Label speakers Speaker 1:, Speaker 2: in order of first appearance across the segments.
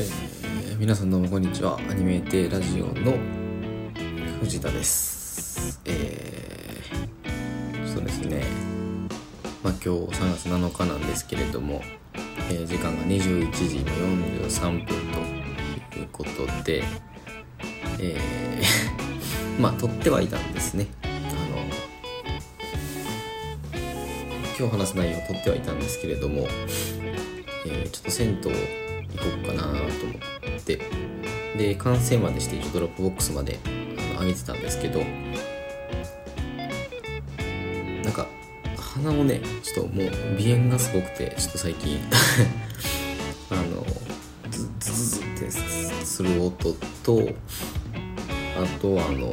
Speaker 1: えー、皆さんどうもこんにちは。アニメーテラジオの藤田です。えー、そうですね。まあ今日3月7日なんですけれども、えー、時間が21時の43分ということでえー、まあ撮ってはいたんですね。あの今日話す内容を撮ってはいたんですけれども、えー、ちょっと銭湯行こうかなと思って。で完成までして一応 Dropbox まであの上げてたんですけどなんか鼻をねちょっともう鼻炎がすごくてちょっと最近。あのズズズズってする音とあとはあの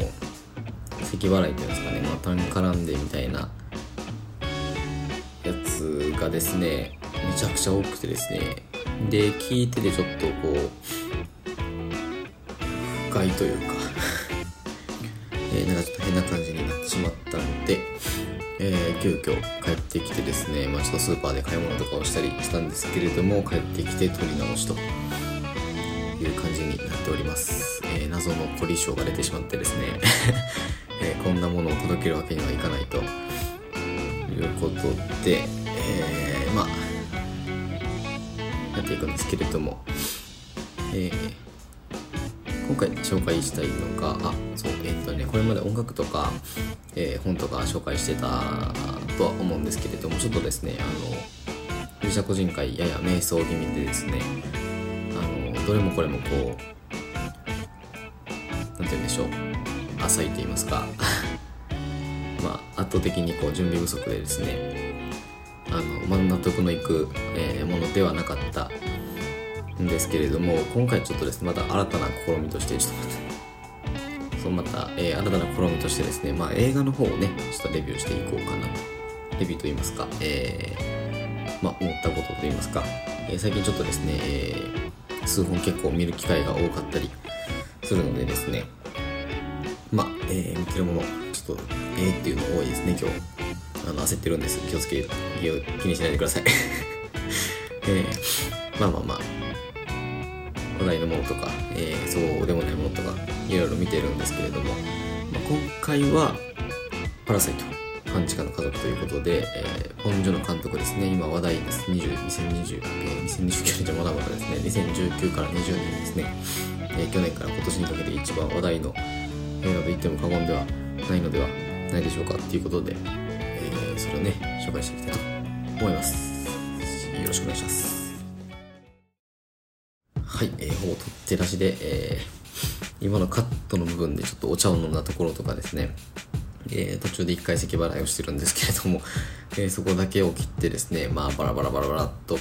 Speaker 1: 咳払いっていうんですかねまたん絡んでみたいなやつがですねめちゃくちゃ多くてですねで聞いててちょっとこう不快というか。えー、なんかちょっと変な感じになってしまったので、えー、急遽帰ってきてですね、まあ、ちょっとスーパーで買い物とかをしたりしたんですけれども帰ってきて取り直しという感じになっております、えー、謎の凝り性が出てしまってですね、えこんなものを届けるわけにはいかないということで、えまあっていくんですけれども、えー、今回紹介したいのがあそうえー、とねこれまで音楽とか、えー、本とか紹介してたとは思うんですけれどもちょっとですねあのギリシャ個人会やや瞑想気味でですねあのどれもこれもこう何て言うんでしょう浅いと言いますか。まあ圧倒的にこう準備不足でですねあの、まあ、納得のいく、えー、ものではなかったんですけれども今回ちょっとですねまた新たな試みとしてちょっと待って。そうまた、えー、新たな試みとしてですね、まあ、映画の方をねちょっとレビューしていこうかなレビューと言いますか、えー、まあ、思ったことと言いますか、え、最近ちょっとですね、え、数本結構見る機会が多かったりするのでですねまあ、え、見てるものちょっとえーっていうの多いですね今日。あの焦ってるんです。気をつけ気を気にしないでください。えー、まあまあまあ話題のものとか、えー、そうでもないものとかいろいろ見てるんですけれども、まあ、今回は「パラサイト半地下の家族」ということで、えー、ポン・ジョの監督ですね。今話題です。20 2020、えー、2029年じゃまだまだですね。2019から20年ですね、えー、去年から今年にかけて一番話題の映画と言っても過言ではないのではないでしょうかっていうことでそれをね紹介していきたいと思います。よろしくお願いします。はい、えー、ほぼ取って出しで、えー、今のカットの部分でちょっとお茶を飲んだところとかですね。えー、途中で1回席払いをしてるんですけれども、えー、そこだけを切ってですね、まあ、バラバラバラバラっと、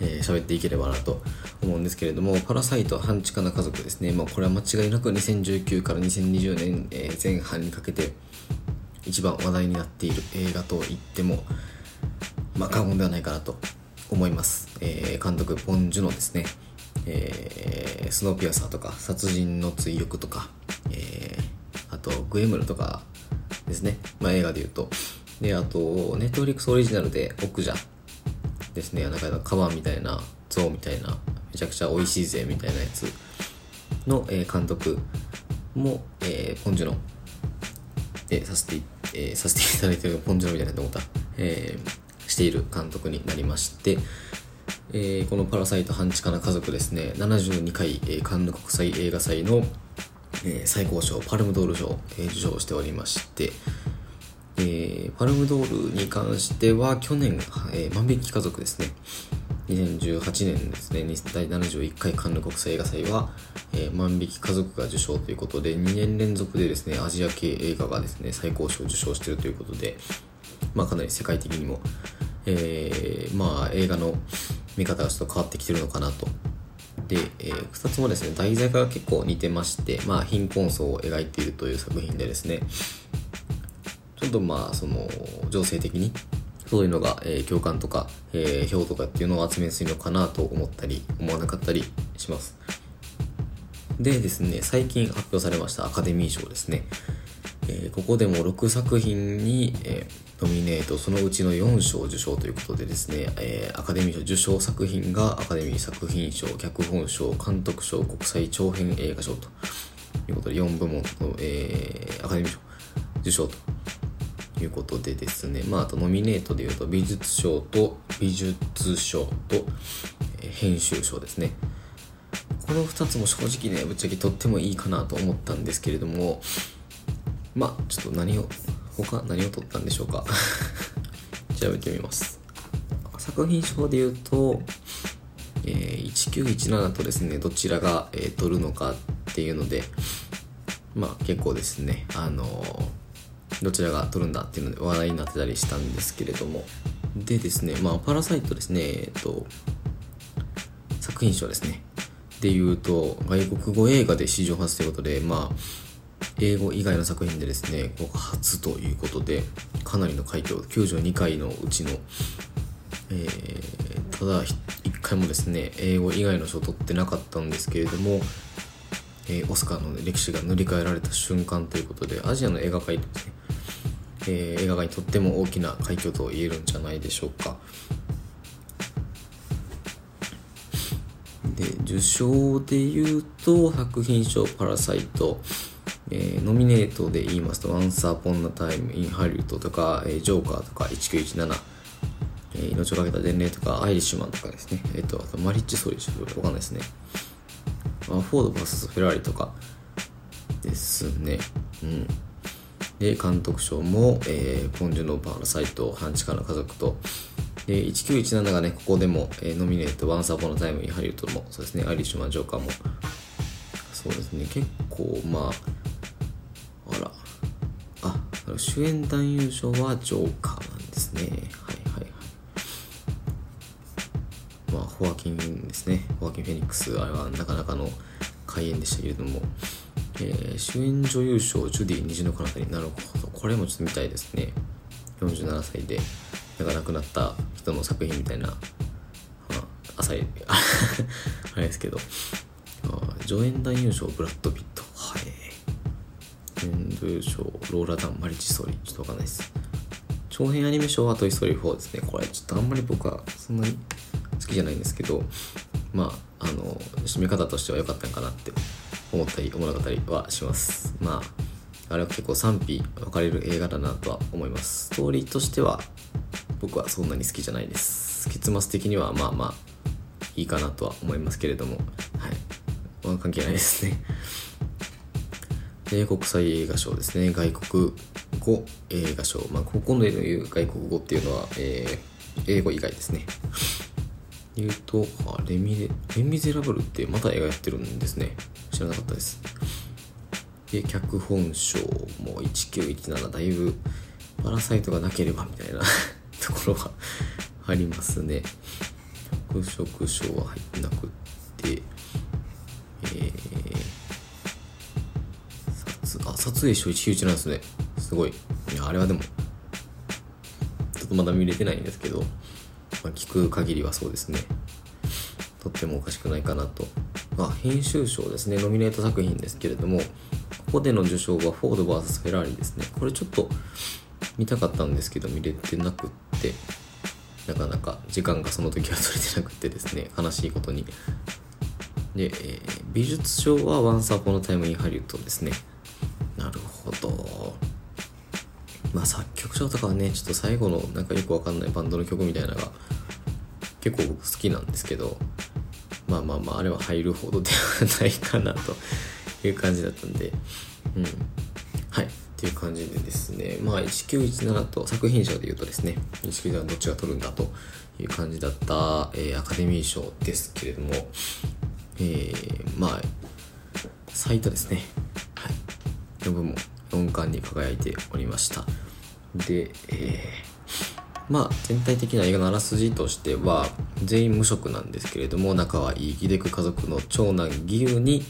Speaker 1: えー、喋っていければなと思うんですけれども、パラサイト半地下な家族ですね、まあ、これは間違いなく2019から2020年、え、前半にかけて、一番話題になっている映画と言っても、まあ、過言ではないかなと思います、えー、監督ポン・ジュノですね、えー、スノーピアサーとか殺人の追憶とか、えー、あとグエムルとかですね、まあ、映画で言うと。であとネットフリックスオリジナルで奥者ですね。なんかカバンみたいな像みたいなめちゃくちゃ美味しいぜみたいなやつの、えー、監督も、えー、ポン・ジュノでさせて、えー、させていただいてるポンジョみたいなと思った、えー、している監督になりまして、え、このパラサイト半地下な家族ですね、72回、え、カンヌ国際映画祭の、え、最高賞、パルムドール賞、え、受賞しておりまして、え、パルムドールに関しては去年、え、万引き家族ですね、2018年ですね、第71回カンヌ国際映画祭は、えー、万引き家族が受賞ということで、2年連続でですね、アジア系映画がですね、最高賞を受賞しているということで、まあかなり世界的にも、えー、まあ映画の見方がちょっと変わってきてるのかなと。で、えー、2つもですね、題材が結構似てまして、まあ貧困層を描いているという作品でですね、ちょっとまあその情勢的にそういうのが、えー、共感とか、えー、票とかっていうのを集めやすいのかなと思ったり、思わなかったりします。でですね、最近発表されましたアカデミー賞ですね。えー、ここでも6作品に、えノミネートそのうちの4賞受賞ということでですね、えー、アカデミー賞受賞作品がアカデミー作品賞脚本賞監督賞国際長編映画賞ということで4部門の、えー、アカデミー賞受賞ということでですね、まあ、あとノミネートでいうと美術賞と美術賞と、編集賞ですね。この2つも正直ねぶっちゃけとってもいいかなと思ったんですけれどもまあちょっと何を他何を取ったんでしょうか。調べてみます。作品賞で言うと、えー、1917とですねどちらが、えー、取るのかっていうのでまあ結構ですね。あのー、どちらが取るんだっていうので話題になってたりしたんですけれども。でですねまあパラサイトですねえっと作品賞ですね。で言うと外国語映画で史上初ということでまあ英語以外の作品でですね初ということでかなりの快挙92回のうちの、えー、ただ1回もですね英語以外の賞を取ってなかったんですけれども、えー、オスカーの歴史が塗り替えられた瞬間ということでアジアの映画界ですね、えー、映画界にとっても大きな快挙と言えるんじゃないでしょうかで受賞でいうと作品賞「パラサイト」えー、ノミネートで言いますと、Once Upon a Time in Hollywood とか、えー、ジョーカーとか、1917、えー、命をかけた伝令とか、アイリッシュマンとかですね、えっ、ー、と、あとマリッジソリー、わかんないですね。フォード VS フェラーリとかですね。うん。で、監督賞も、えー、ポンジュのパーラサイト、半地下の家族と、で、1917がね、ここでも、えー、ノミネート、Once Upon a Time in Hollywood も、そうですね、アイリッシュマン、ジョーカーも、そうですね、結構、まあ、あら。あ、主演男優賞はジョーカーなんですね。はいはいはい。まあ、ホアキンですね。ホアキン・フェニックス、あれはなかなかの開演でしたけれども、えー、主演女優賞、ジュディ虹の彼方になるほど、これもちょっと見たいですね。47歳で、が亡くなった人の作品みたいな、まあ、浅い、あれですけど、助演男優賞、ブラッド・ピット。はい。文部賞ローラダンマリチストーリーちょっとわかんないです長編アニメ賞はトイ・ストーリー4ですねこれちょっとあんまり僕はそんなに好きじゃないんですけどまああの締め方としては良かったんかなって思ったり思わなかったりはしますまああれは結構賛否分かれる映画だなとは思いますストーリーとしては僕はそんなに好きじゃないです結末的にはまあまあいいかなとは思いますけれどもはいまあ関係ないですねえ国際映画賞ですね。外国語映画賞。まあ、ここの言う外国語っていうのは、えー、英語以外ですね。言うと、あレミレ、レミゼラブルってまた映画やってるんですね。知らなかったです。で、脚本賞も1917だいぶ、パラサイトがなければみたいな ところはありますね。脚色賞は入ってなくって、えーあ、撮影賞191なんですね。すごい。いや、あれはでも、ちょっとまだ見れてないんですけど、まあ、聞く限りはそうですね。とってもおかしくないかなと。あ、編集賞ですね。ノミネート作品ですけれども、ここでの受賞はフォード VS フェラーリですね。これちょっと見たかったんですけど、見れてなくって、なかなか時間がその時は取れてなくてですね、悲しいことに。で、えー、美術賞は Once Upon a Time in Hollywood ですね。なるほどまあ作曲賞とかはねちょっと最後のなんかよくわかんないバンドの曲みたいなのが結構僕好きなんですけどまあまあまああれは入るほどではないかなという感じだったんで。うん。はい。っていう感じでですね。まあ1917と作品賞で言うとですね。1917はどっちが取るんだという感じだった、えー、アカデミー賞ですけれども。えー、まあ最多ですね。はい。の部門4冠に輝いておりました。で、えー、まあ全体的な映画のあらすじとしては全員無職なんですけれども仲はいい秀く家族の長男義勇に、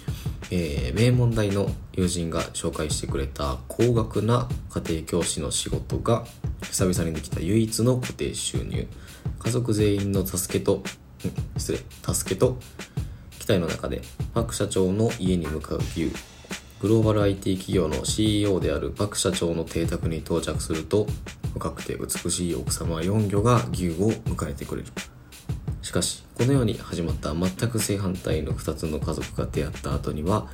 Speaker 1: えー、名門大の友人が紹介してくれた高額な家庭教師の仕事が久々にできた唯一の固定収入。家族全員の助けと、失礼助けと期待の中でパク社長の家に向かう義勇グローバル IT 企業の CEO であるパク社長の邸宅に到着すると若くて美しい奥様4魚が牛を迎えてくれる。しかしこのように始まった全く正反対の2つの家族が出会った後には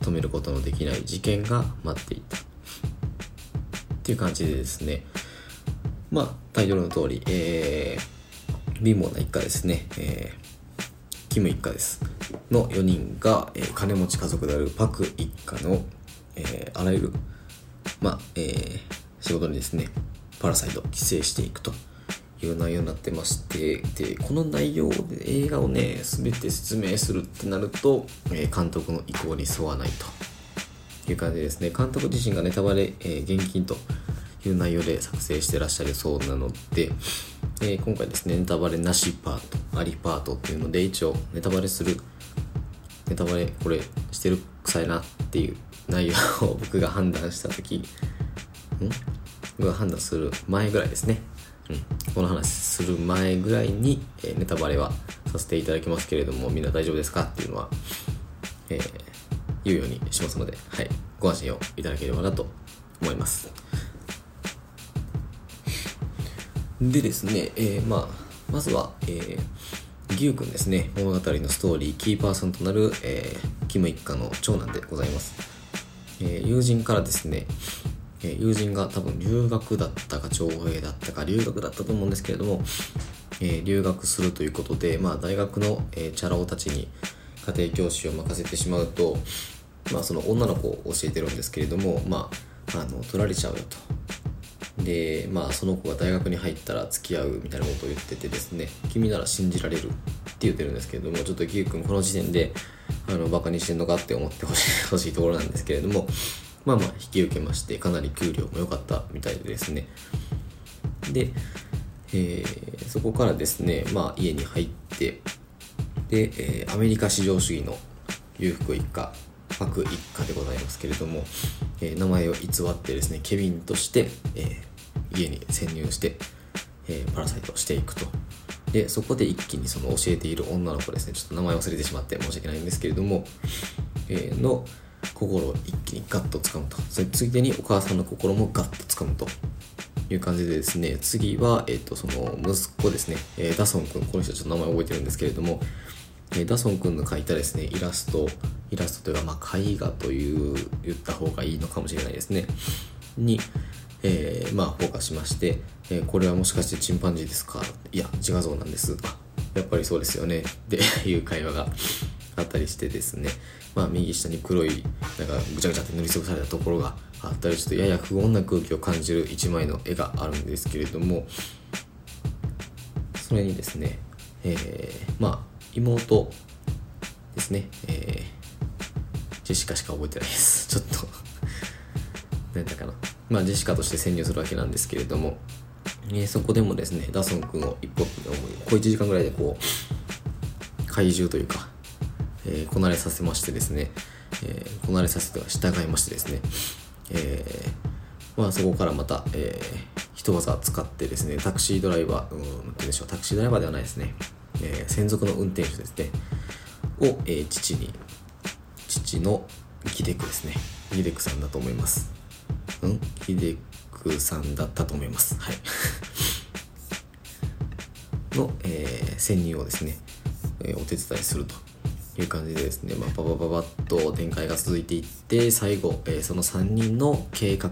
Speaker 1: 止めることのできない事件が待っていた。っていう感じでですね。まあタイトルの通り、えー、貧乏な一家ですね、えー、キム一家です。の4人が、えー、金持ち家族であるパク一家の、えー、あらゆるまあ、えー、仕事にですねパラサイト寄生していくという内容になってましてでこの内容で映画をね全て説明するってなると、え、監督の意向に沿わないという感じですね。監督自身がネタバレ、えー、現金という内容で作成してらっしゃるそうなので、えー、今回ですねネタバレなしパートありパートっていうので一応ネタバレするネタバレこれしてる臭いなっていう内容を僕が判断した時ん？僕が判断する前ぐらいですね。うん、この話する前ぐらいに、えー、ネタバレはさせていただきますけれどもみんな大丈夫ですかっていうのは、えー、言うようにしますので、はい、ご安心をいただければなと思います。でですね、えー、まあまずは、えー、牛くんですね。物語のストーリーキーパーソンとなる、えー、キム一家の長男でございます、えー、友人からですねえ友人が多分留学だったか徴兵だったか留学だったと思うんですけれども、えー、留学するということで、まあ、大学の、えー、チャラ男たちに家庭教師を任せてしまうと、まあ、その女の子を教えてるんですけれども、まあ、あの取られちゃうよと。でまあその子が大学に入ったら付き合うみたいなことを言っててですね君なら信じられるって言ってるんですけれどもちょっとキュー君この時点であのバカにしてんのかって思ってほしい ところなんですけれどもまあまあ引き受けましてかなり給料も良かったみたいでですね。で、えー、そこからですね、まあ、家に入ってで、えー、アメリカ至上主義の裕福一家パク一家でございますけれども、えー、名前を偽ってですねケビンとして、えー、家に潜入して、えー、パラサイトしていくと。でそこで一気にその教えている女の子ですねちょっと名前忘れてしまって申し訳ないんですけれども、えー、の心を一気にガッと掴むと。それついでにお母さんの心もガッと掴むと。いう感じでですね次は、えーと、その息子ですね、えー、ダソン君。この人ちょっと名前覚えてるんですけれども、えー、ダソン君の描いたですねイラスト。イラストというか、まあ、絵画という言った方がいいのかもしれないですね。に、えー、まあフォーカスしまして、えこれはもしかしてチンパンジーですか？いや自画像なんです。あやっぱりそうですよね。っていう会話があったりしてですね、まあ、右下に黒いなんかぐちゃぐちゃって塗りつぶされたところがあったりちょっとやや不穏な空気を感じる一枚の絵があるんですけれどもそれにですね、えー、まあ妹ですね、えー、ジェシカしか覚えてないです。ちょっと何だかな。まあジェシカとして潜入するわけなんですけれども、えー、そこでもですねダソン君を一歩小1時間ぐらいでこう怪獣というかえー、こなれさせましてですね、えー、こなれさせては従いましてですね、えー、まあそこからまた、えー、一技使ってですね、タクシードライバー、うん、なんでしょう、タクシードライバーではないですね、えー、専属の運転手ですね、を、えー、父に、父のギデクですね、ギデクさんだと思います。うん？ギデクさんだったと思います。はい。の、えー、潜入をですね、えー、お手伝いするという感じでですね、まあ、ババババッと展開が続いていって最後、えー、その3人の計画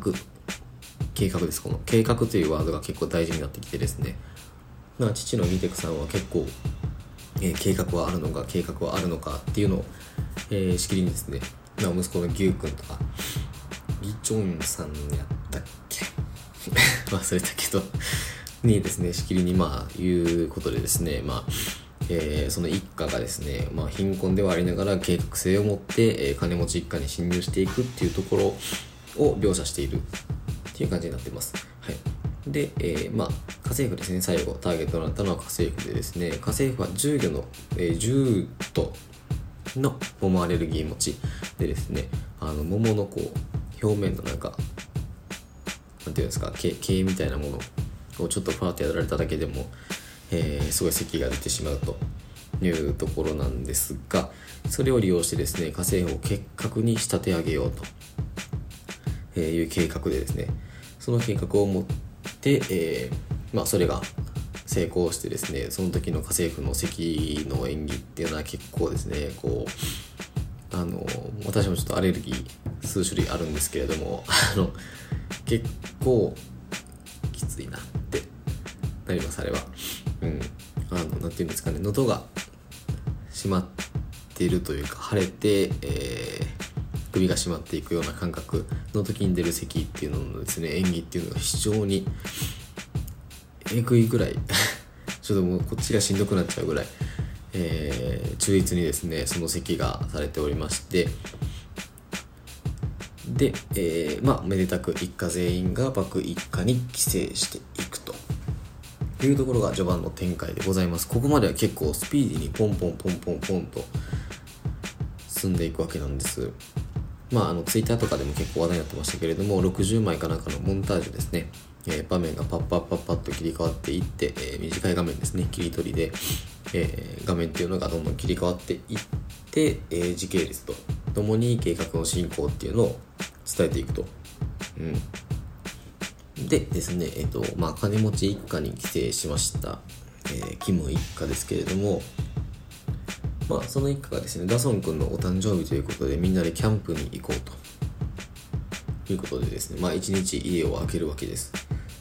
Speaker 1: 計画ですこの。計画というワードが結構大事になってきてですね、まあ、父のミテクさんは結構、えー、計画はあるのか計画はあるのかっていうのを、えー、しきりにですね、まあ、息子の牛君とかリチョンさんやったっけ？忘れたけどにですねしきりにまあいうことでですねまあえー、その一家がですね、まあ、貧困ではありながら計画性を持って、えー、金持ち一家に侵入していくっていうところを描写しているっていう感じになってます。はい。で、えー、まあ、家政婦ですね、最後、ターゲットとなったのは家政婦でですね、家政婦は重魚の、えー、重との桃アレルギー持ちでですね、あの、桃のこう、表面のなんか、なんていうんですか、毛毛みたいなものをちょっとパーってやられただけでも、えー、すごい咳が出てしまうというところなんですがそれを利用してですね家政婦を結核に仕立て上げようという計画でですねその計画を持っで、えー、まあそれが成功してですねその時の家政婦の席の演技っていうのは結構ですねこうあの私もちょっとアレルギー数種類あるんですけれどもあの結構きついなってなりますあれは。うん。あのなんていうんですかね。喉が閉まっているというか腫れて、えー、首が締まっていくような感覚の時に出る咳っていうののですね演技っていうのが非常にえぐいぐらい ちょっともうこっちがしんどくなっちゃうぐらい、えー、中立にですねその席がされておりましてで、えー、まあめでたく一家全員が幕一家に帰省していく。というところが序盤の展開でございます。ここまでは結構スピーディーにポンポンポンポンポンと進んでいくわけなんです。まあ、あのツイッターとかでも結構話題になってましたけれども60枚かなんかのモンタージュですね、えー、場面がパッパッパッパッと切り替わっていって、えー、短い画面ですね。切り取りで、えー、画面っていうのがどんどん切り替わっていって、え時系列とともに計画の進行っていうのを伝えていくと。うん、でですね、えっ、とまあ、金持ち一家に帰省しました、えキム一家ですけれども、まあ、その一家がですねダソン君のお誕生日ということでみんなでキャンプに行こうと。いうことでですねまあ一日家を空けるわけです。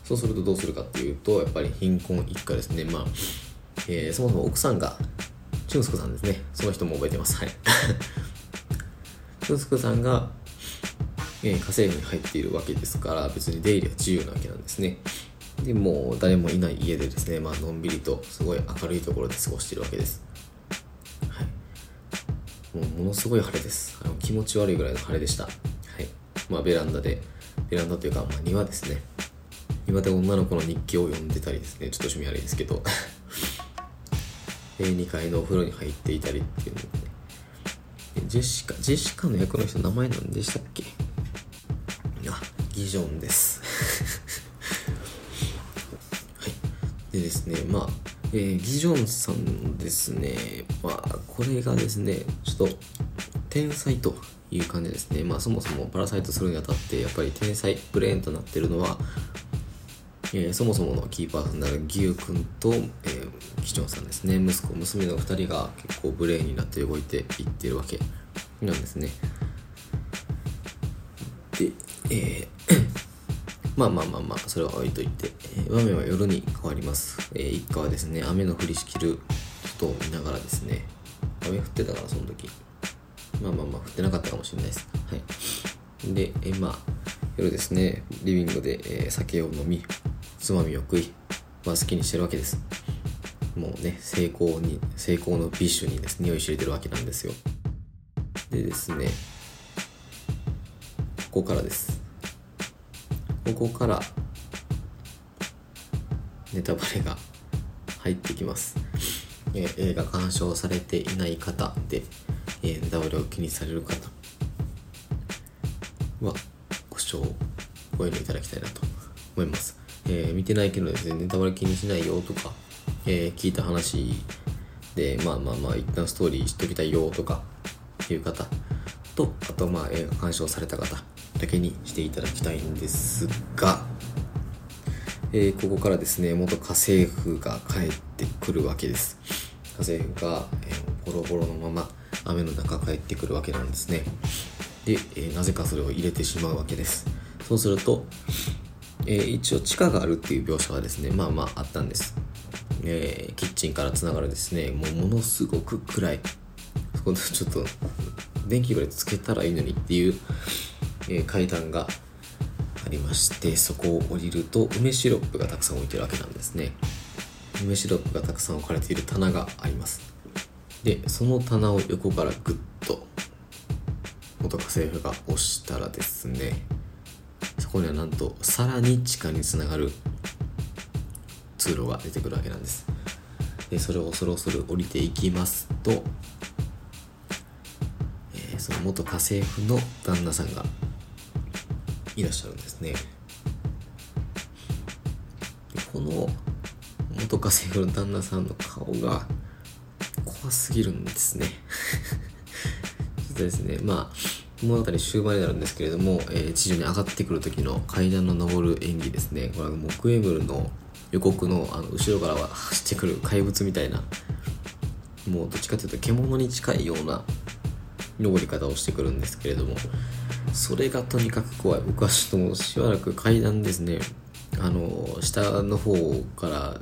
Speaker 1: そうするとどうするかっていうとやっぱり貧困一家ですね。まあ、えー、そもそも奥さんがチュンスクさんですね。その人も覚えてます。はい。チュンスクさんが、えー、家政婦に入っているわけですから別に出入りは自由なわけなんですね。でもう誰もいない家でですねまあのんびりとすごい明るいところで過ごしているわけです。はい。もうものすごい晴れです。あの気持ち悪いぐらいの晴れでした。はい。まあベランダでベランダというか、まあ、庭ですね。庭で女の子の日記を読んでたりですね。ちょっと趣味悪いですけど。で2階のお風呂に入っていたりっていうので、ね、ジェシカジェシカの役の人名前何でしたっけ？ギジョンです はいでですねまあえー、ギジョンさんですね、まあ、これがですね、ちょっと、天才という感じですね。まあ、そもそもパラサイトするにあたって、やっぱり天才、ブレーンとなってるのは、えー、そもそものキーパーとなるギュウ君と、えー、キチョンさんですね。息子、娘の2人が結構ブレーンになって動いていってるわけなんですね。で、えー まあまあまあまあ、それは置いといて、えー、場面は夜に変わります。えー、一家はですね、雨の降りしきることを見ながらですね、雨降ってたから、その時。まあまあまあ、降ってなかったかもしれないです。はい。で、えー、まあ、夜ですね、リビングで、えー、酒を飲み、つまみを食い、まあ好きにしてるわけです。もうね、成功に、成功のビッシュにですね、酔いしれてるわけなんですよ。でですね、ここからです。ここからネタバレが入ってきます、え、映画鑑賞されていない方で、えー、ネタバレを気にされる方はご視聴ご遠慮いただきたいなと思います、えー、見てないけどですねネタバレ気にしないよとか、え聞いた話でまあまあまあ一旦ストーリー知っときたいよとかいう方とあとまあ映画鑑賞された方だけにしていただきたいんですが、えー、ここからですね元家政婦が帰ってくるわけです。家政婦が、えー、ボロボロのまま雨の中帰ってくるわけなんですね。で、えー、なぜかそれを入れてしまうわけです。そうすると、えー、一応地下があるっていう描写はですねまあまああったんです、えー、キッチンからつながるですねもうものすごく暗い。そこでちょっと電気ぐらいつけたらいいのにっていうえー、階段がありましてそこを降りると梅シロップがたくさん置いてるわけなんですね。梅シロップがたくさん置かれている棚があります。でその棚を横からグッと元家政婦が押したらですねそこにはなんとさらに地下につながる通路が出てくるわけなんです。でそれを恐る恐る降りていきますと、えー、その元家政婦の旦那さんがいらっしゃるんですね。この元家政婦の旦那さんの顔が怖すぎるんですね。ちょっとですねまあ物語終盤になるんですけれども、えー地上に上がってくる時の階段の上る演技ですね。これは木エムルの予告のあの後ろからは走ってくる怪物みたいなもうどっちかというと獣に近いような登り方をしてくるんですけれどもそれがとにかく怖い。僕はちょっともうしばらく階段ですね。あの下の方から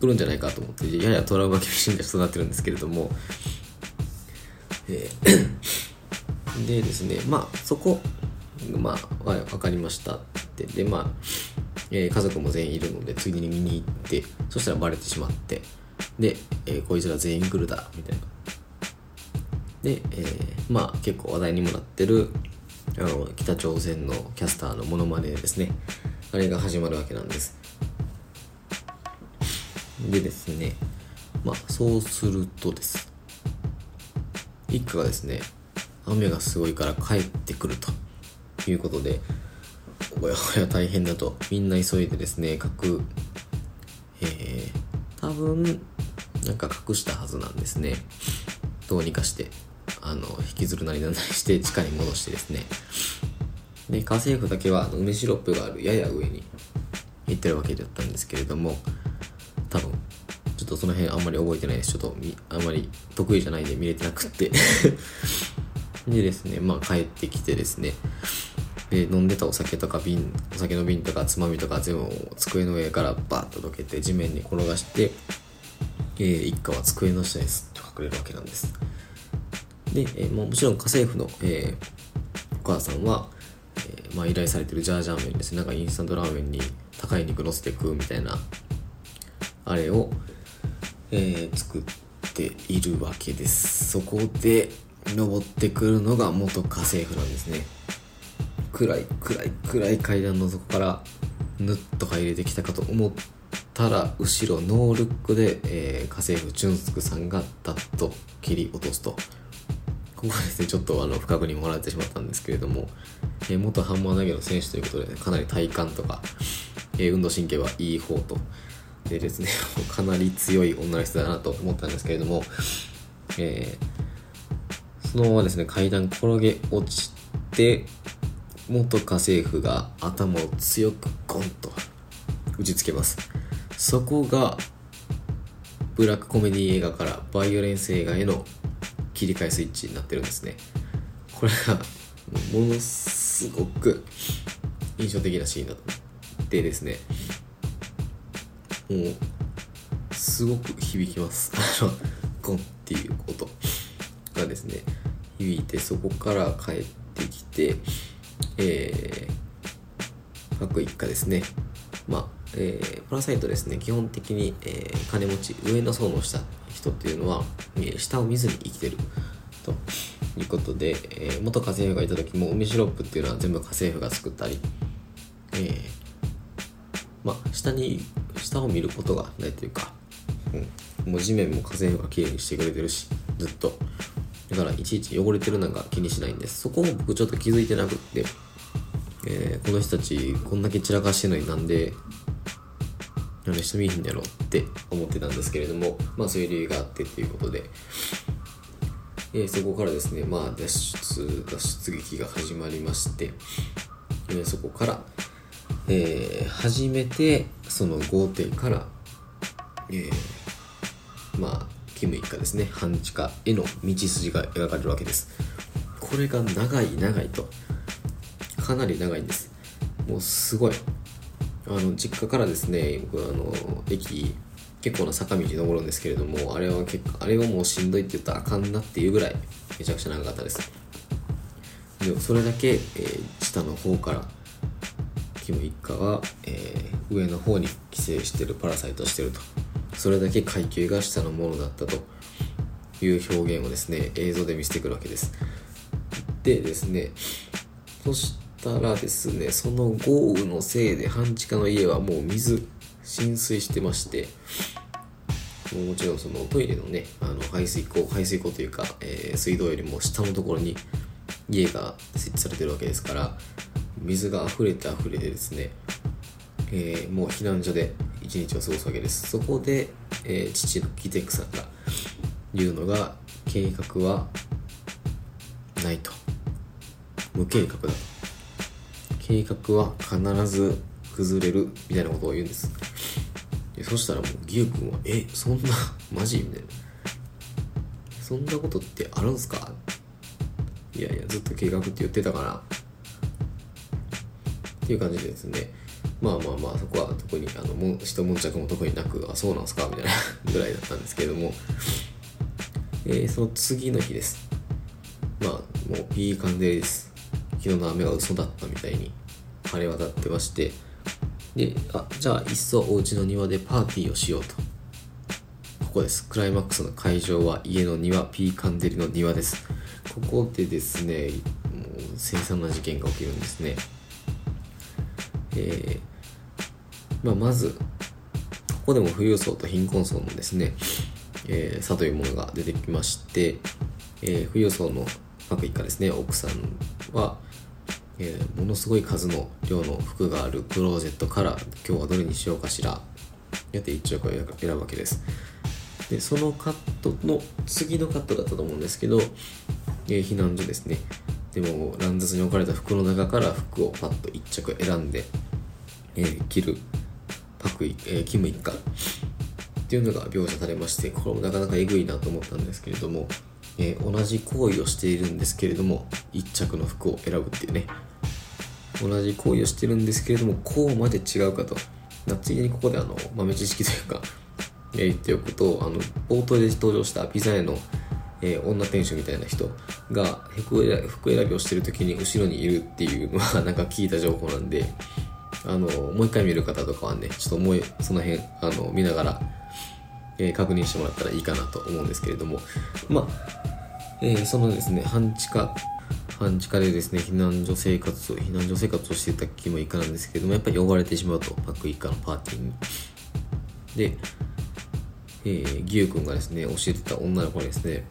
Speaker 1: 来るんじゃないかと思ってややトラウマ気味に育ってるんですけれども、えーでですねまあそこまあわかりましたって。でまあ、えー家族も全員いるのでついでに見に行ってそしたらバレてしまって。で、えーこいつら全員グルだみたいな。で、えーまあ結構話題にもなってるあの北朝鮮のキャスターのモノマネですね。あれが始まるわけなんです。でですねまあそうするとです。一家がですね雨がすごいから帰ってくると。いうことでおやおや大変だと。みんな急いでですね各えー、多分なんか隠したはずなんですね。どうにかして。あの引きずるなりなんなりして地下に戻してですね。で家政婦だけは梅シロップがあるやや上に行ってるわけだったんですけれども多分ちょっとその辺あんまり覚えてないです。ちょっとあんまり得意じゃないんで見れてなくって。でですねまあ帰ってきてですね。で飲んでたお酒とか瓶お酒の瓶とかつまみとか全部机の上からバッとどけて地面に転がして、えー一家は机の下にすっと隠れるわけなんです。で、えーまあもちろん家政婦の、えお母さんは、えまあ、依頼されてるジャージャー麺ですね。なんかインスタントラーメンに高い肉乗せて食うみたいなあれを、え作っているわけです。そこで登ってくるのが元家政婦なんですね。暗い暗い暗い階段の底からぬっと入れてきたかと思ったら後ろノールックで、えー家政婦チュンスクさんがダッと切り落とすと。ここですねちょっとあの不確認もらってしまったんですけれども、えー元ハンマー投げの選手ということで、ね、かなり体幹とか、えー運動神経はいい方とでですね かなり強い女の人だなと思ったんですけれども、えーそのままですね階段転げ落ちて元家政婦が頭を強くゴンと打ちつけます。そこがブラックコメディ映画からバイオレンス映画への切り替えスイッチになってるんですね。これがものすごく印象的なシーンだとでですね。もうすごく響きます。あのゴンっていう音がですね響いてそこから帰ってきてえー、各一家ですね。まあ、えーパラサイトですね。基本的に、えー金持ち上の層の下。人っていうのは、え下を見ずに生きてるということで、えー元家政婦がいた時も梅シロップっていうのは全部家政婦が作ったりえーま下に下を見ることがないというか、うん、もう地面も家政婦がきれいにしてくれてるしずっと。だからいちいち汚れてるなんか気にしないんです。そこも僕ちょっと気づいてなくって、えーこの人たちこんだけ散らかしてるのになんでなんで人見いんだろうって思ってたんですけれどもまあそういう理由があってっていうことで、えーそこからですねまあ脱出脱出劇が始まりまして、えーそこから、えー初めてその豪邸から、えーまあキム一家ですね半地下への道筋が描かれるわけです。これが長い長いと。かなり長いんです。もうすごい。あの実家からですね僕あの駅結構な坂道登るんですけれどもあれは結構あれはもうしんどいって言ったらあかんなっていうぐらいめちゃくちゃ長かったです。でもそれだけ、えー下の方からキム一家は、えー上の方に寄生してるパラサイトしてると。それだけ階級が下のものだったと。いう表現をですね映像で見せてくるわけです。でですねそしたらですねその豪雨のせいで半地下の家はもう水浸水してましてもちろんそのトイレのねあの排水溝排水溝というか、えー水道よりも下のところに家が設置されてるわけですから水が溢れて溢れてですね、えーもう避難所で一日を過ごすわけです。そこで、えー父のキテックさんが言うのが計画はないと。無計画だと。計画は必ず崩れるみたいなことを言うんです。でそしたらもうギュウ君は「えそんな マジ?」みたいな「そんなことってあるんすか?」いやいやずっと計画って言ってたから。っていう感じでですね。まあまあまあそこは特にあのも一悶着も特になくあそうなんすか？みたいな ぐらいだったんですけれども、えー、その次の日です。まあもういい感じです。昨日の雨が嘘だったみたいに晴れ渡ってましてであじゃあいっそお家の庭でパーティーをしようと。ここです。クライマックスの会場は家の庭ピーカンデリの庭です。ここでですねもう凄惨な事件が起きるんですね。えー、まあ、まずここでも富裕層と貧困層のですね、えー、差というものが出てきまして、えー、富裕層のパク一家ですね奥さんは、えー、ものすごい数の量の服があるクローゼットから今日はどれにしようかしら。やって1着を選ぶわけです。でそのカットの次のカットだったと思うんですけど、え避難所ですね。でも乱雑に置かれた服の中から服をパッと1着選んで、えー、着るパクイ、えー、キム一家っていうのが描写されましてこれもなかなかえぐいなと思ったんですけれども、えー、同じ行為をしているんですけれども1着の服を選ぶっていうね。同じ行為をしてるんですけれどもこうまで違うかと。次にここであの豆知識というか、えー、言っておくとあの冒頭で登場したピザ屋のえー、女店主みたいな人が服選びをしてる時に後ろにいるっていうのは なんか聞いた情報なんであのもう一回見る方とかはねちょっともうその辺あの見ながら、えー、確認してもらったらいいかなと思うんですけれども。まあ、えー、そのですね半地下半地下でですね避難所生活を避難所生活をしていた気もいかなんですけれどもやっぱり呼ばれてしまうとパック一家のパーティーに。でえー、ギュウ君がですね教えてた女の子にですね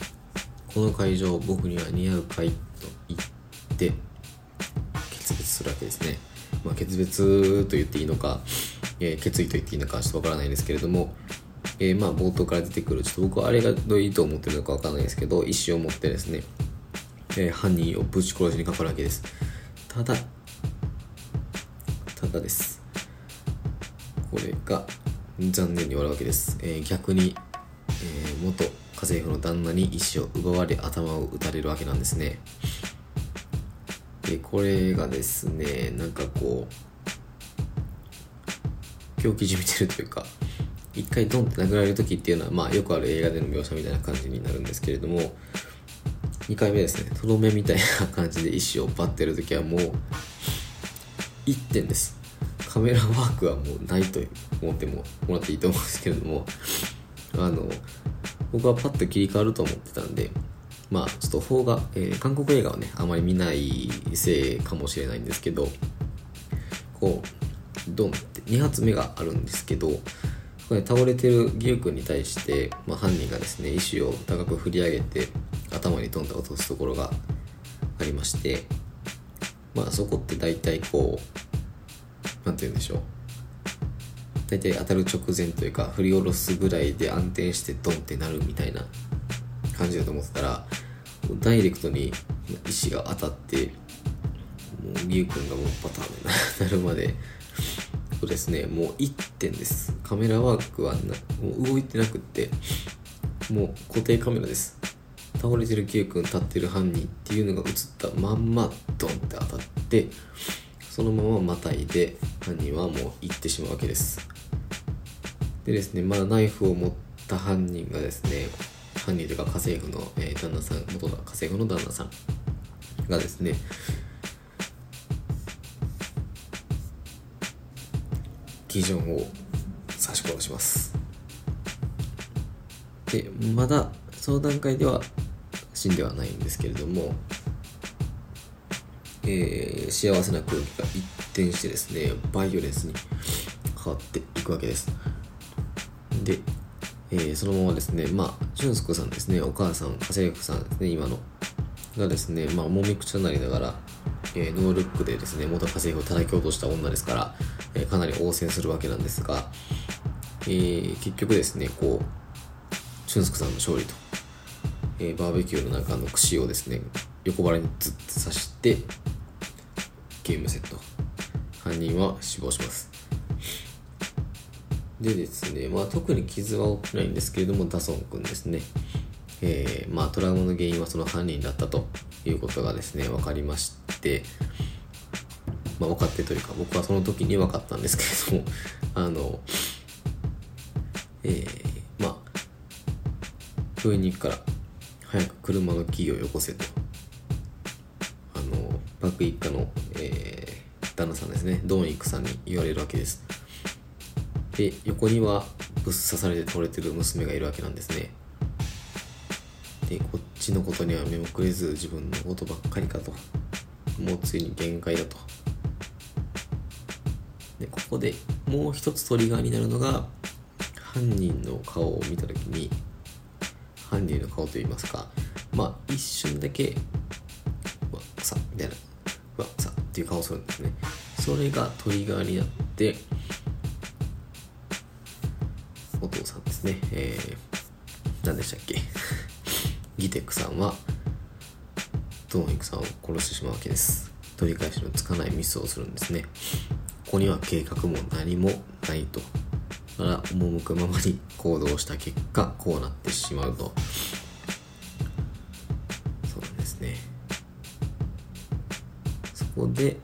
Speaker 1: この会場僕には似合うかいと言って決別するわけですね、まあ、決別と言っていいのか、えー、決意と言っていいのかちょっとわからないですけれども、えー、まあ冒頭から出てくるちょっと僕はあれがどういいと思ってるのかわからないですけど意思を持ってですね、えー、犯人をぶち殺しにかかるわけです。ただただです。これが残念に終わるわけです、え逆に、え元家政婦の旦那に石を奪われ頭を打たれるわけなんですね。でこれがですねなんかこう狂気じみてるというか一回ドンって殴られる時っていうのはまあよくある映画での描写みたいな感じになるんですけれども2回目ですね。とどめみたいな感じで石をバッてる時はもう1点です。カメラワークはもうないと思ってももらっていいと思うんですけれどもあの僕はパッと切り替わると思ってたんで、まあ、ちょっと邦画、えー、韓国映画をね、あまり見ないせいかもしれないんですけど、こう、ドンって2発目があるんですけど、倒れてるギュウ君に対して、まあ、犯人がですね、石を高く振り上げて、頭にドンと落とすところがありまして、まあそこって大体こう、なんて言うんでしょう。大体当たる直前というか振り下ろすぐらいで安定してドンってなるみたいな感じだと思ってたらダイレクトに石が当たってもうリュウ君がもうパターンになるまでそうですねもう1点です。カメラワークはもう動いてなくってもう固定カメラです。倒れてるキュウ君立ってる犯人っていうのが映ったまんまドンって当たってそのまままたいで犯人はもう行ってしまうわけです。でですね、まあ、ナイフを持った犯人がですね、犯人というか家政婦の、え、旦那さん、元家政婦の旦那さんがですね、基準を刺し殺します。で、まだその段階では死んではないんですけれども、えー、幸せな空気が一転してですね、バイオレンスに変わっていくわけです。で、えー、そのままですね、まあ、俊介さんですね、お母さん、家政婦さんですね、今の、がですね、まあ、もみくちゃになりながら、えー、ノールックでですね、元家政婦を叩き落とした女ですから、えー、かなり応戦するわけなんですが、えー、結局ですね、こう、俊介さんの勝利と、えー、バーベキューの中の串をですね、横腹にずっと刺して、ゲームセット。犯人は死亡します。でですね、まあ、特に傷は起きないんですけれどもダソン君ですね。えー、まあ、トラウマの原因はその犯人だったと。いうことがですね分かりましてまあ、分かってというか僕はその時に分かったんですけれども あのえー、まあ病院に行くから早く車のキーをよこせと。あのバック一家の、えー、旦那さんですねドンイクさんに言われるわけです。で横にはぶっ刺されて倒れてる娘がいるわけなんですね。でこっのことには目もくれず自分のことばっかりかと。もうついに限界だと。でここでもう一つトリガーになるのが犯人の顔を見た時に犯人の顔といいますかまあ一瞬だけわっさみたいなわっさっていう顔をするんですね。それがトリガーになってお父さんですね。えー、何でしたっけ？ギテックさんはドンイクさんを殺してしまうわけです。取り返しのつかないミスをするんですね。ここには計画も何もないとだから赴くままに行動した結果こうなってしまうと。そうなんですね。そこで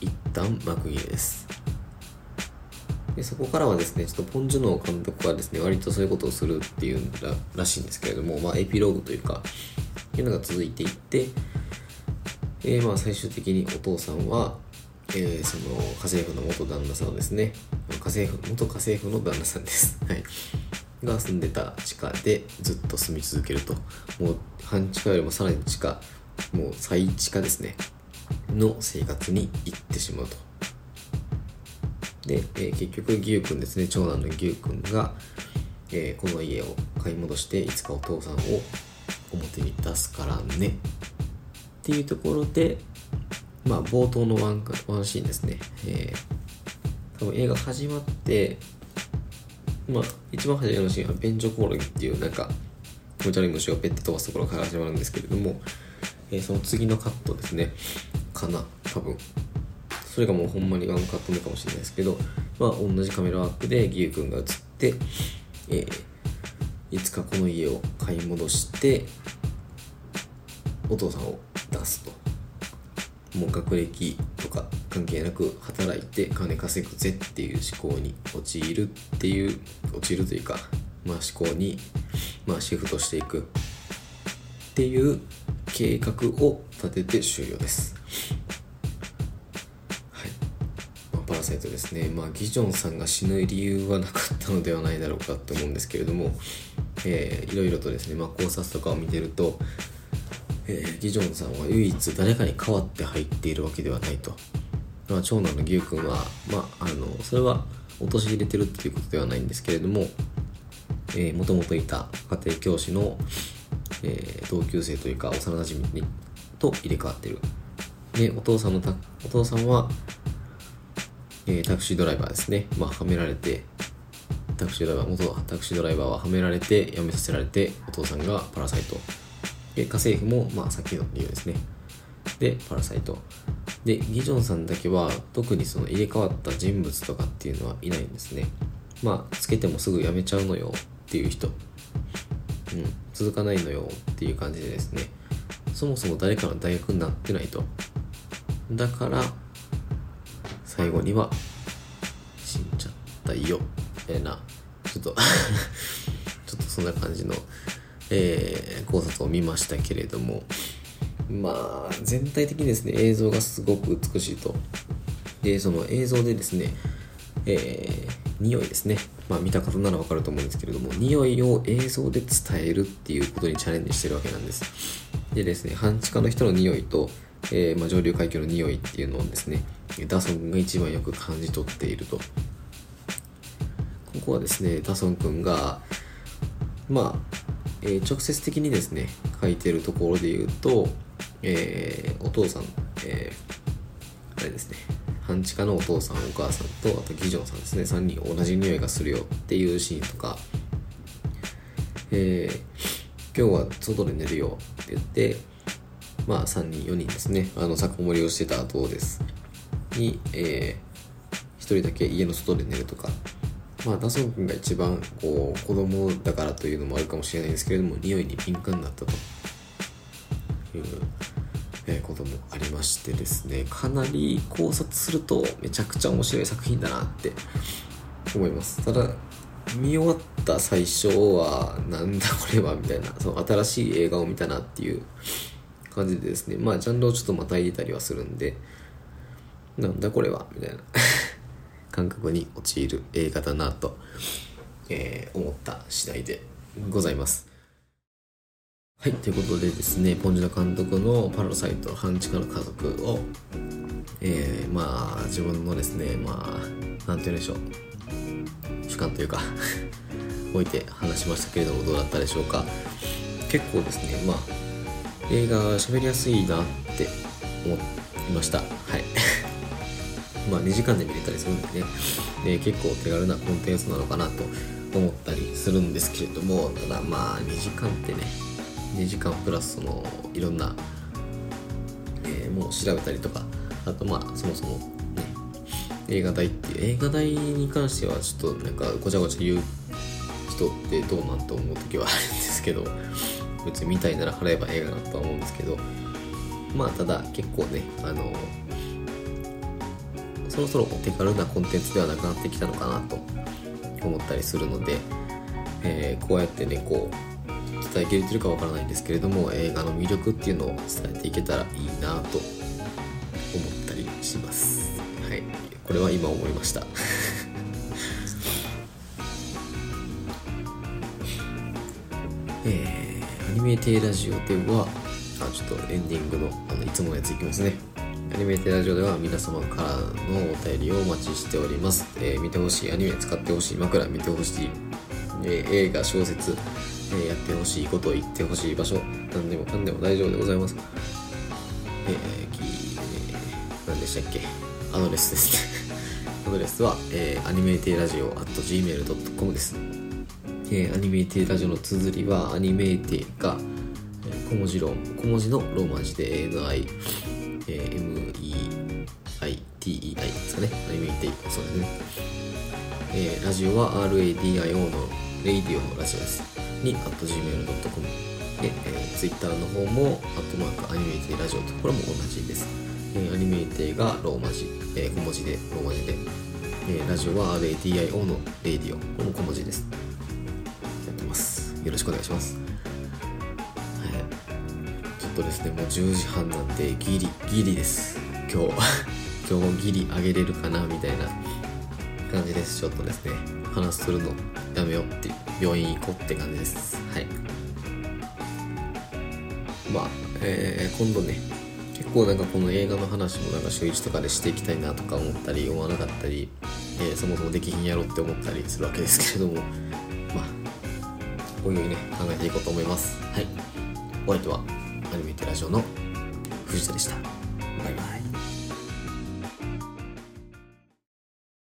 Speaker 1: 一旦幕切れです。でそこからはですねちょっとポン・ジュノー監督はですね割とそういうことをするっていうららしいんですけれども、まあ、エピローグというかいうのが続いていって、えー、まあ最終的にお父さんはえー、その家政婦の元旦那さんですね家政婦元家政婦の旦那さんです。はい。が住んでた地下でずっと住み続けると。もう半地下よりもさらに地下もう最地下ですね。の生活に行ってしまうと。で、えー、結局牛君ですね。長男の牛君が、えー、この家を買い戻していつかお父さんを表に出すからね。っていうところでまあ、冒頭のワンワンシーンですね、えー、多分映画始まって、まあ、一番初めのシーンは便所コオロギっていうなんか気持ち悪い虫をペッて飛ばすところから始まるんですけれども、えー、その次のカットですね。かな多分。それがもうほんまにワンカット目かもしれないですけど、まあ、同じカメラワークで義勇君が映って、えー、いつかこの家を買い戻してお父さんを出すともう学歴とか関係なく働いて金稼ぐぜっていう思考に陥るっていう陥るというか、まあ、思考に、まあ、シフトしていくっていう計画を立てて終了です。はい。まあ、パラサイトですね。まあ、ギジョンさんが死ぬ理由はなかったのではないだろうかと思うんですけれども、えー、いろいろとですね、まあ、考察とかを見てると、えー、ギジョンさんは唯一誰かに代わって入っているわけではないと、まあ、長男の牛君は、まあ、あのそれは陥れてるっていうことではないんですけれどももともといた家庭教師の、えー、同級生というか幼馴染にと入れ替わってるでお父さんのお父さんは、えー、タクシードライバーですね、まあ、はめられてタクシードライバー元タクシードライバーははめられて辞めさせられてお父さんがパラサイト。で家政婦も、まあ、さっきの理由ですね。でパラサイト。でギジョンさんだけは特にその入れ替わった人物とかっていうのはいないんですね。まあつけてもすぐ辞めちゃうのよっていう人。うん続かないのよっていう感じでですね。そもそも誰かの大学になってないと。だから最後には死んじゃったよ。みたいな。ちょっと ちょっとそんな感じのえー、考察を見ましたけれども。まあ全体的にですね映像がすごく美しいと。でその映像でですねえー、匂いですね。まあ見た方ならわかると思うんですけれども匂いを映像で伝えるっていうことにチャレンジしてるわけなんです。でですね半地下の人の匂いと、えー、まあ、上流階級の匂いっていうのをですねダソン君が一番よく感じ取っていると。ここはですねダソン君がまあえー、直接的にですね書いてるところで言うと、えー、お父さん、えー、あれですね半地下のお父さんお母さんとあとギジョンさんですね3人同じ匂いがするよっていうシーンとか、えー、今日は外で寝るよって言ってまあ3人4人ですね。あの逆盛りをしてた後です。に、えー、一人だけ家の外で寝るとか。まあダソン君が一番こう子供だからというのもあるかもしれないんですけれども匂いに敏感になったと。いう、えー、こともありましてですね。かなり考察するとめちゃくちゃ面白い作品だなって思います。ただ見終わった最初はなんだこれはみたいな。その新しい映画を見たなっていう感じでですねまあジャンルをちょっとまたいでたりはするんでなんだこれはみたいな。感覚に陥る映画だなと、えー、思った次第でございます。はい、ということでですね、ポンジュラ監督のパラサイト半地下の家族を、えー、まあ、自分のですね、まあ、なんて言うんでしょう、主観というか 置いて話しましたけれども、どうだったでしょうか。結構ですね、まあ、映画は喋りやすいなって思いました。はい。まあ、2時間で見れたりするんでね、で結構手軽なコンテンツなのかなと思ったりするんですけれども、ただまあ、2時間ってね、2時間プラスそのいろんな、えー、ものを調べたりとかあとまあそもそもね映画代っていう映画代に関してはちょっとなんかごちゃごちゃ言う人ってどうなんと思う時はあるんですけど別に見たいなら払えば映画なとは思うんですけどまあただ結構ねあのそろそろお手軽なコンテンツではなくなってきたのかなと思ったりするので、えー、こうやってねこう伝えきれてるかわからないんですけれども映画の魅力っていうのを伝えていけたらいいなと思ったりします。はい。これは今思いました。メテイラジオではあちょっとエンディングのあのいつものやついきますね。アニメテラジオでは皆様からのお便りをお待ちしております。えー、見てほしいアニメ、使ってほしい枕、見てほしい、えー、映画、小説、えやってほしいこと言ってほしい場所何でもかんでも大丈夫でございます。えー、えー、何でしたっけ？アドレスですね。アドレスは、えー、アニメテラジオ at gmail.com です、えー、アニメーティラジオの綴りはアニメーティが、えー、小文字ロ小文字のローマ字で ANI、えー、MEITEI ですかね。アニメーティそうですね、えー、ラジオは RADIO のレイディオのラジオです。に at gmail.com で、えー、Twitter の方もアットマークアニメイティラジオとこれも同じです、えー、アニメイティがローマ字、えー、小文字でローマ字で、えー、ラジオは RADIO のレディオ。これも小文字です。よろしくお願いします。はい。ちょっとですねもう10時半なんでギリギリです。今日。今日もギリ上げれるかなみたいな感じです。ちょっとですね話するのやめようって病院行こうって感じです。はい。まあ、えー、今度ね結構なんかこの映画の話もなんか週1とかでしていきたいなとか思ったり思わなかったり、えー、そもそもできひんやろって思ったりするわけですけれどもこういうね考えていこうと思います。はい。お相手はアニメテラジオの藤田でした。